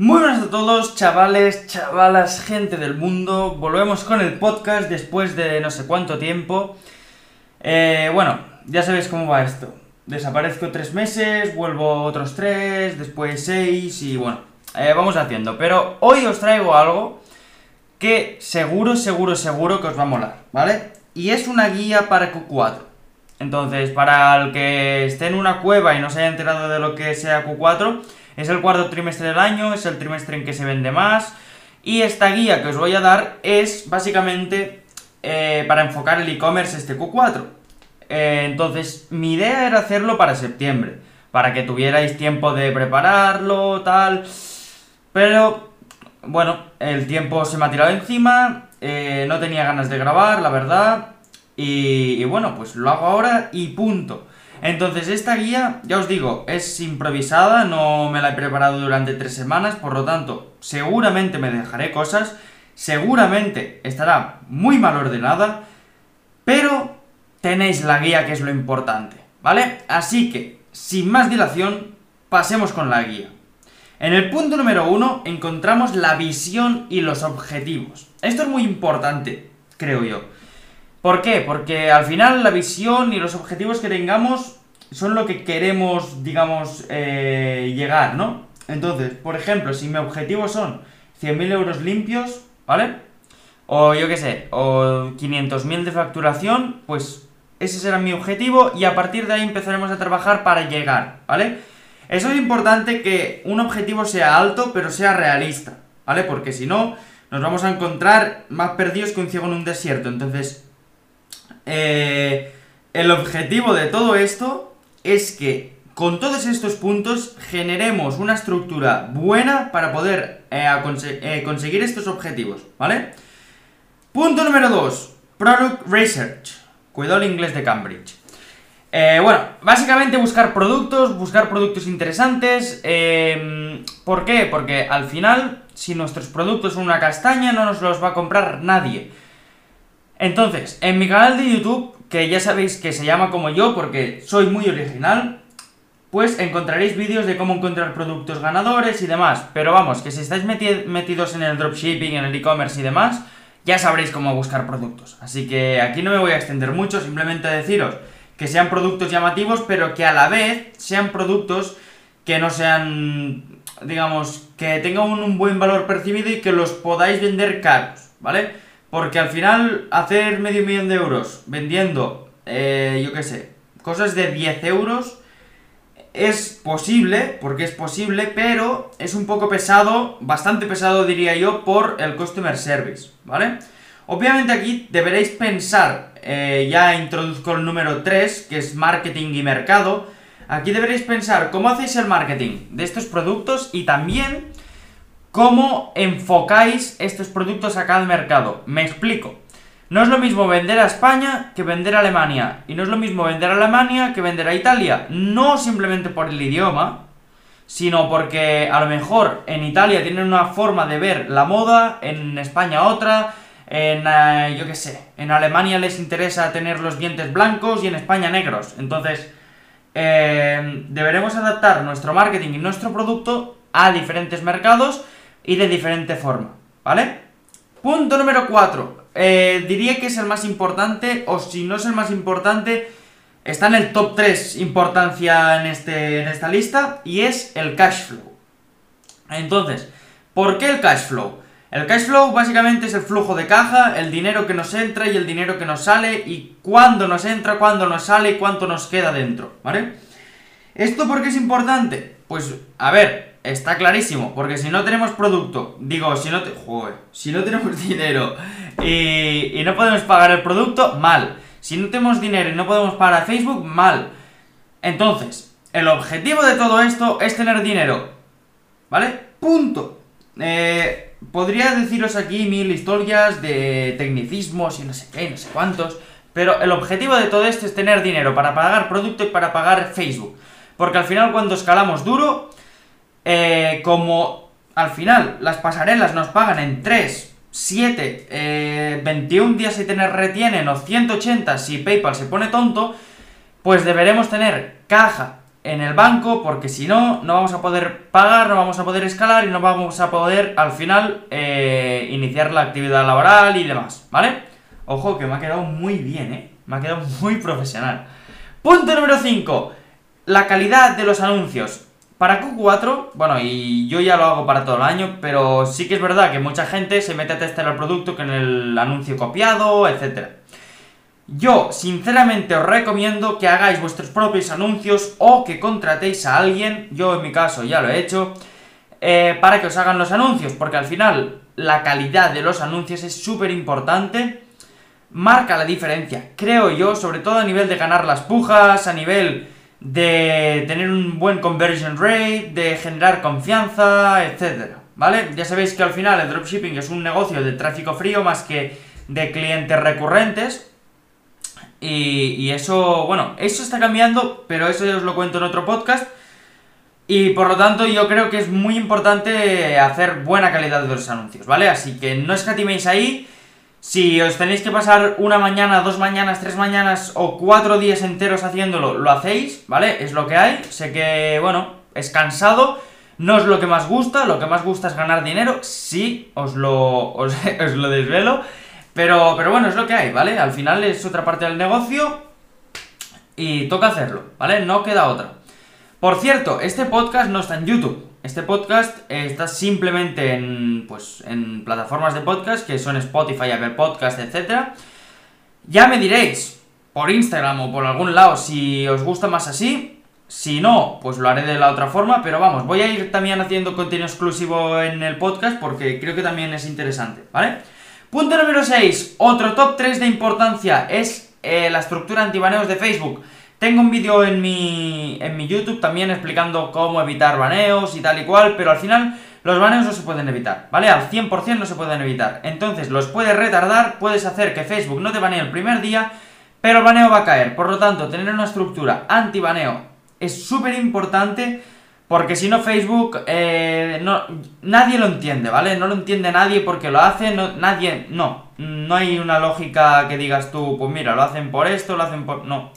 Muy buenas a todos, chavales, chavalas, gente del mundo. Volvemos con el podcast después de no sé cuánto tiempo. Eh, bueno, ya sabéis cómo va esto. Desaparezco tres meses, vuelvo otros tres, después seis y bueno, eh, vamos haciendo. Pero hoy os traigo algo que seguro, seguro, seguro que os va a molar, ¿vale? Y es una guía para Q4. Entonces, para el que esté en una cueva y no se haya enterado de lo que sea Q4, es el cuarto trimestre del año, es el trimestre en que se vende más. Y esta guía que os voy a dar es básicamente eh, para enfocar el e-commerce este Q4. Eh, entonces, mi idea era hacerlo para septiembre, para que tuvierais tiempo de prepararlo, tal. Pero, bueno, el tiempo se me ha tirado encima, eh, no tenía ganas de grabar, la verdad. Y, y bueno, pues lo hago ahora y punto. Entonces, esta guía, ya os digo, es improvisada, no me la he preparado durante tres semanas, por lo tanto, seguramente me dejaré cosas, seguramente estará muy mal ordenada, pero tenéis la guía que es lo importante, ¿vale? Así que, sin más dilación, pasemos con la guía. En el punto número uno encontramos la visión y los objetivos. Esto es muy importante, creo yo. ¿Por qué? Porque al final la visión y los objetivos que tengamos son lo que queremos, digamos, eh, llegar, ¿no? Entonces, por ejemplo, si mi objetivo son 100.000 euros limpios, ¿vale? O yo qué sé, o 500.000 de facturación, pues ese será mi objetivo y a partir de ahí empezaremos a trabajar para llegar, ¿vale? Eso es importante que un objetivo sea alto, pero sea realista, ¿vale? Porque si no, nos vamos a encontrar más perdidos que un ciego en un desierto. Entonces, eh, el objetivo de todo esto es que con todos estos puntos generemos una estructura buena para poder eh, eh, conseguir estos objetivos, ¿vale? Punto número 2, Product Research. Cuidado el inglés de Cambridge. Bueno, básicamente buscar productos, buscar productos interesantes. Em, ¿Por qué? Porque al final, si nuestros productos son una castaña, no nos los va a comprar nadie. Entonces, en mi canal de YouTube, que ya sabéis que se llama como yo porque soy muy original, pues encontraréis vídeos de cómo encontrar productos ganadores y demás. Pero vamos, que si estáis metidos en el dropshipping, en el e-commerce y demás, ya sabréis cómo buscar productos. Así que aquí no me voy a extender mucho, simplemente deciros que sean productos llamativos, pero que a la vez sean productos que no sean, digamos, que tengan un buen valor percibido y que los podáis vender caros, ¿vale? Porque al final, hacer medio millón de euros vendiendo, eh, yo qué sé, cosas de 10 euros es posible, porque es posible, pero es un poco pesado, bastante pesado diría yo, por el customer service, ¿vale? Obviamente aquí deberéis pensar, eh, ya introduzco el número 3, que es marketing y mercado. Aquí deberéis pensar cómo hacéis el marketing de estos productos y también ¿Cómo enfocáis estos productos a cada mercado? Me explico. No es lo mismo vender a España que vender a Alemania. Y no es lo mismo vender a Alemania que vender a Italia. No simplemente por el idioma, sino porque a lo mejor en Italia tienen una forma de ver la moda, en España otra, en, eh, yo qué sé, en Alemania les interesa tener los dientes blancos y en España negros. Entonces, eh, deberemos adaptar nuestro marketing y nuestro producto a diferentes mercados y de diferente forma, ¿vale? Punto número 4. Eh, diría que es el más importante, o si no es el más importante, está en el top 3 importancia en, este, en esta lista, y es el cash flow. Entonces, ¿por qué el cash flow? El cash flow básicamente es el flujo de caja, el dinero que nos entra y el dinero que nos sale, y cuándo nos entra, cuándo nos sale y cuánto nos queda dentro, ¿vale? ¿Esto por qué es importante? Pues, a ver, está clarísimo, porque si no tenemos producto, digo, si no, te, joder, si no tenemos dinero y, no podemos pagar el producto, mal. Si no tenemos dinero y no podemos pagar a Facebook, mal. Entonces, el objetivo de todo esto es tener dinero. ¿Vale? Punto. Eh, podría deciros aquí mil historias de tecnicismos y no sé qué, no sé cuántos. Pero el objetivo de todo esto es tener dinero para pagar producto y para pagar Facebook. Porque al final cuando escalamos duro, eh, como al final las pasarelas nos pagan en 3, 7, 21 días si tener retienen o 180 si PayPal se pone tonto, pues deberemos tener caja en el banco, porque si no, no vamos a poder pagar, no vamos a poder escalar y no vamos a poder al final eh, iniciar la actividad laboral y demás, ¿vale? Ojo que me ha quedado muy bien, ¿eh? Me ha quedado muy profesional. Punto número 5. La calidad de los anuncios. Para Q4, bueno, y yo ya lo hago para todo el año, pero sí que es verdad que mucha gente se mete a testar el producto con el anuncio copiado, etcétera. Yo, sinceramente, os recomiendo que hagáis vuestros propios anuncios o que contratéis a alguien, yo en mi caso ya lo he hecho, eh, para que os hagan los anuncios, porque al final la calidad de los anuncios es súper importante, marca la diferencia, creo yo, sobre todo a nivel de ganar las pujas, a nivel de tener un buen conversion rate, de generar confianza, etcétera, ¿vale? Ya sabéis que al final el dropshipping es un negocio de tráfico frío más que de clientes recurrentes, y, eso, bueno, eso está cambiando, pero eso ya os lo cuento en otro podcast. Y por lo tanto yo creo que es muy importante hacer buena calidad de los anuncios, ¿vale? Así que no escatiméis ahí. Si os tenéis que pasar una mañana, dos mañanas, tres mañanas o cuatro días enteros haciéndolo, lo hacéis, ¿vale? Es lo que hay. Sé que, bueno, es cansado. No es lo que más gusta. Lo que más gusta es ganar dinero. Sí, os lo, os lo desvelo. Pero, pero bueno, es lo que hay, ¿vale? Al final es otra parte del negocio y toca hacerlo, ¿vale? No queda otra. Por cierto, este podcast no está en YouTube. Este podcast está simplemente en, pues, en plataformas de podcast que son Spotify, Apple Podcast, etc. Ya me diréis por Instagram o por algún lado si os gusta más así. Si no, pues lo haré de la otra forma. Pero vamos, voy a ir también haciendo contenido exclusivo en el podcast porque creo que también es interesante, ¿vale? Punto número 6. Otro top 3 de importancia es eh, la estructura antibaneos de Facebook. Tengo un vídeo en mi, en mi YouTube también explicando cómo evitar baneos y tal y cual, pero al final los baneos no se pueden evitar, ¿vale? Al 100% no se pueden evitar. Entonces los puedes retardar, puedes hacer que Facebook no te banee el primer día, pero el baneo va a caer. Por lo tanto, tener una estructura anti-baneo es súper importante porque si no, Facebook, eh, no, nadie lo entiende, ¿vale? No lo entiende nadie porque lo hace, no, nadie, no. No hay una lógica que digas tú, pues mira, lo hacen por esto, lo hacen por... No.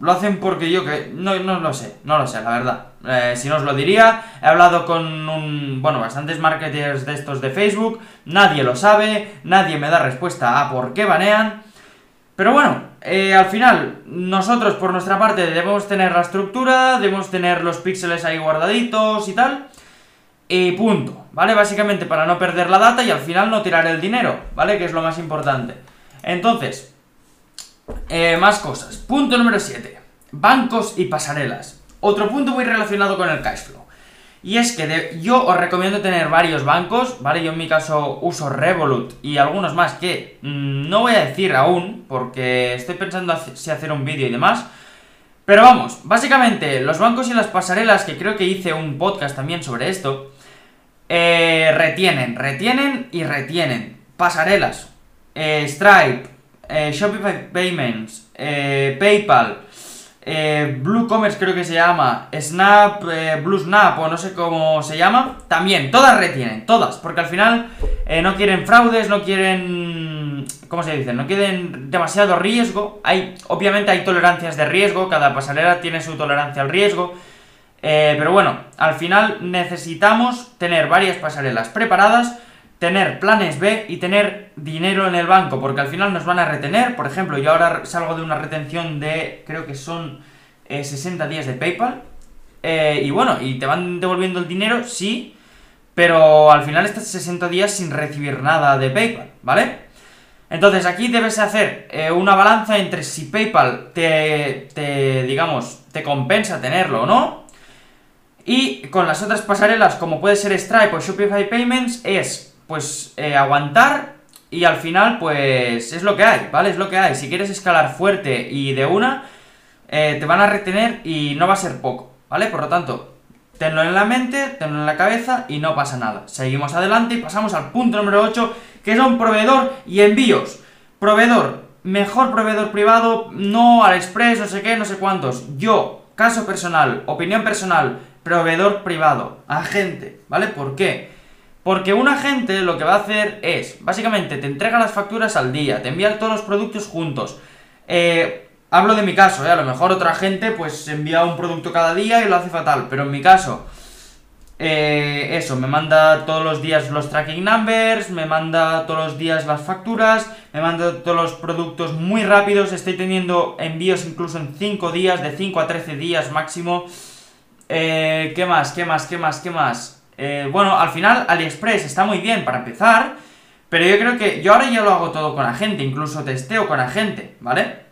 Lo hacen porque yo que... No, no lo sé, no lo sé, la verdad. Eh, si no os lo diría, he hablado con un... Bueno, bastantes marketers de estos de Facebook, nadie lo sabe, nadie me da respuesta a por qué banean. Pero bueno, eh, al final, nosotros por nuestra parte debemos tener la estructura, debemos tener los píxeles ahí guardaditos y tal. Y punto, ¿vale? Básicamente para no perder la data y al final no tirar el dinero, ¿vale? Que es lo más importante. Entonces, eh, más cosas. Punto número 7. Bancos y pasarelas. Otro punto muy relacionado con el cash flow. Y es que yo os recomiendo tener varios bancos, ¿vale? Yo en mi caso uso Revolut y algunos más que mm, no voy a decir aún, porque estoy pensando si hacer un vídeo y demás. Pero vamos, básicamente los bancos y las pasarelas, que creo que hice un podcast también sobre esto, eh, retienen, retienen y retienen. Pasarelas, eh, Stripe, eh, Shopify Payments, PayPal, eh, Blue Commerce creo que se llama, Snap, eh, Blue Snap o no sé cómo se llama, también, todas retienen, todas, porque al final eh, no quieren fraudes, no quieren, ¿cómo se dice? No quieren demasiado riesgo, hay, obviamente hay tolerancias de riesgo, cada pasarela tiene su tolerancia al riesgo, pero bueno, al final necesitamos tener varias pasarelas preparadas, tener planes B y tener dinero en el banco, porque al final nos van a retener. Por ejemplo, yo ahora salgo de una retención de, creo que son 60 eh, días de PayPal. Eh, y bueno, y te van devolviendo el dinero, sí, pero al final estás 60 días sin recibir nada de PayPal, ¿vale? Entonces aquí debes hacer eh, una balanza entre si PayPal te, te, digamos, te compensa tenerlo o no. Y con las otras pasarelas, como puede ser Stripe o Shopify Payments, es pues eh, aguantar y al final pues es lo que hay, ¿vale? Es lo que hay. Si quieres escalar fuerte y de una, eh, te van a retener y no va a ser poco, ¿vale? Por lo tanto, tenlo en la mente, tenlo en la cabeza y no pasa nada. Seguimos adelante y pasamos al punto número 8, que es un proveedor y envíos. Proveedor, mejor proveedor privado, no al express, no sé qué, no sé cuántos. Yo, caso personal, opinión personal, proveedor privado, agente, ¿vale? ¿Por qué? Porque un agente lo que va a hacer es, básicamente, te entrega las facturas al día, te envía todos los productos juntos. Eh, Hablo de mi caso, ¿eh? A lo mejor otra gente pues envía un producto cada día y lo hace fatal, pero en mi caso, eh, eso, me manda todos los días los tracking numbers, me manda todos los días las facturas, me manda todos los productos muy rápidos, estoy teniendo envíos incluso en 5 días, de 5 a 13 días máximo. Eh, ¿Qué más? ¿Qué más? ¿Qué más? ¿Qué más? Eh, bueno, al final AliExpress está muy bien para empezar, pero yo creo que yo ahora ya lo hago todo con agente, incluso testeo con agente, ¿vale?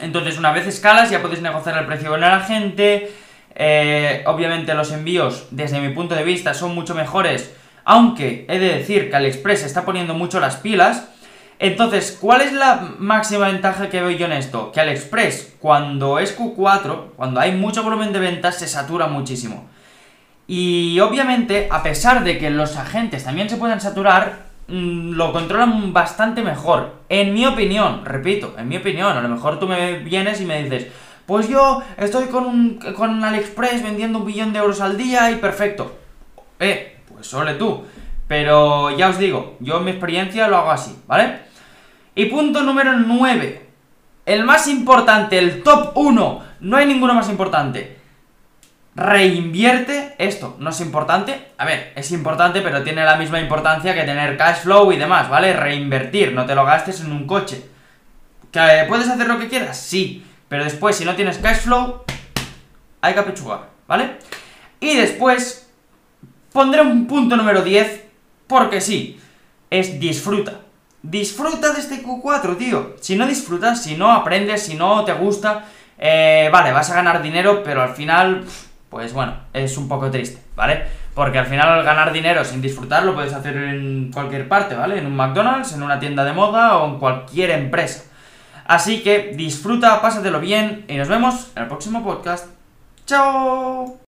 Entonces una vez escalas ya puedes negociar el precio con el agente, eh, obviamente los envíos desde mi punto de vista son mucho mejores, aunque he de decir que AliExpress está poniendo mucho las pilas, entonces, ¿cuál es la máxima ventaja que veo yo en esto? Que AliExpress, cuando es Q4, cuando hay mucho volumen de ventas, se satura muchísimo. Y obviamente, a pesar de que los agentes también se puedan saturar, mm, lo controlan bastante mejor. En mi opinión, repito, en mi opinión, a lo mejor tú me vienes y me dices, pues yo estoy con, con AliExpress vendiendo un billón de euros al día y perfecto. Eh, pues sole tú. Pero ya os digo, yo en mi experiencia lo hago así, ¿vale? Y punto número 9. El más importante, el top 1. No hay ninguno más importante. Reinvierte esto. ¿No es importante? A ver, es importante, pero tiene la misma importancia que tener cash flow y demás, ¿vale? Reinvertir, no te lo gastes en un coche. ¿Que puedes hacer lo que quieras? Sí. Pero después, si no tienes cash flow, hay que apechugar, ¿vale? Y después, pondré un punto número 10 porque sí, es disfruta. Disfruta de este Q4, tío. Si no disfrutas, si no aprendes, si no te gusta, eh, vale, vas a ganar dinero, pero al final, pues bueno, es un poco triste, ¿vale? Porque al final ganar dinero sin disfrutar lo puedes hacer en cualquier parte, ¿vale? En un McDonald's, en una tienda de moda o en cualquier empresa. Así que disfruta, pásatelo bien y nos vemos en el próximo podcast. ¡Chao!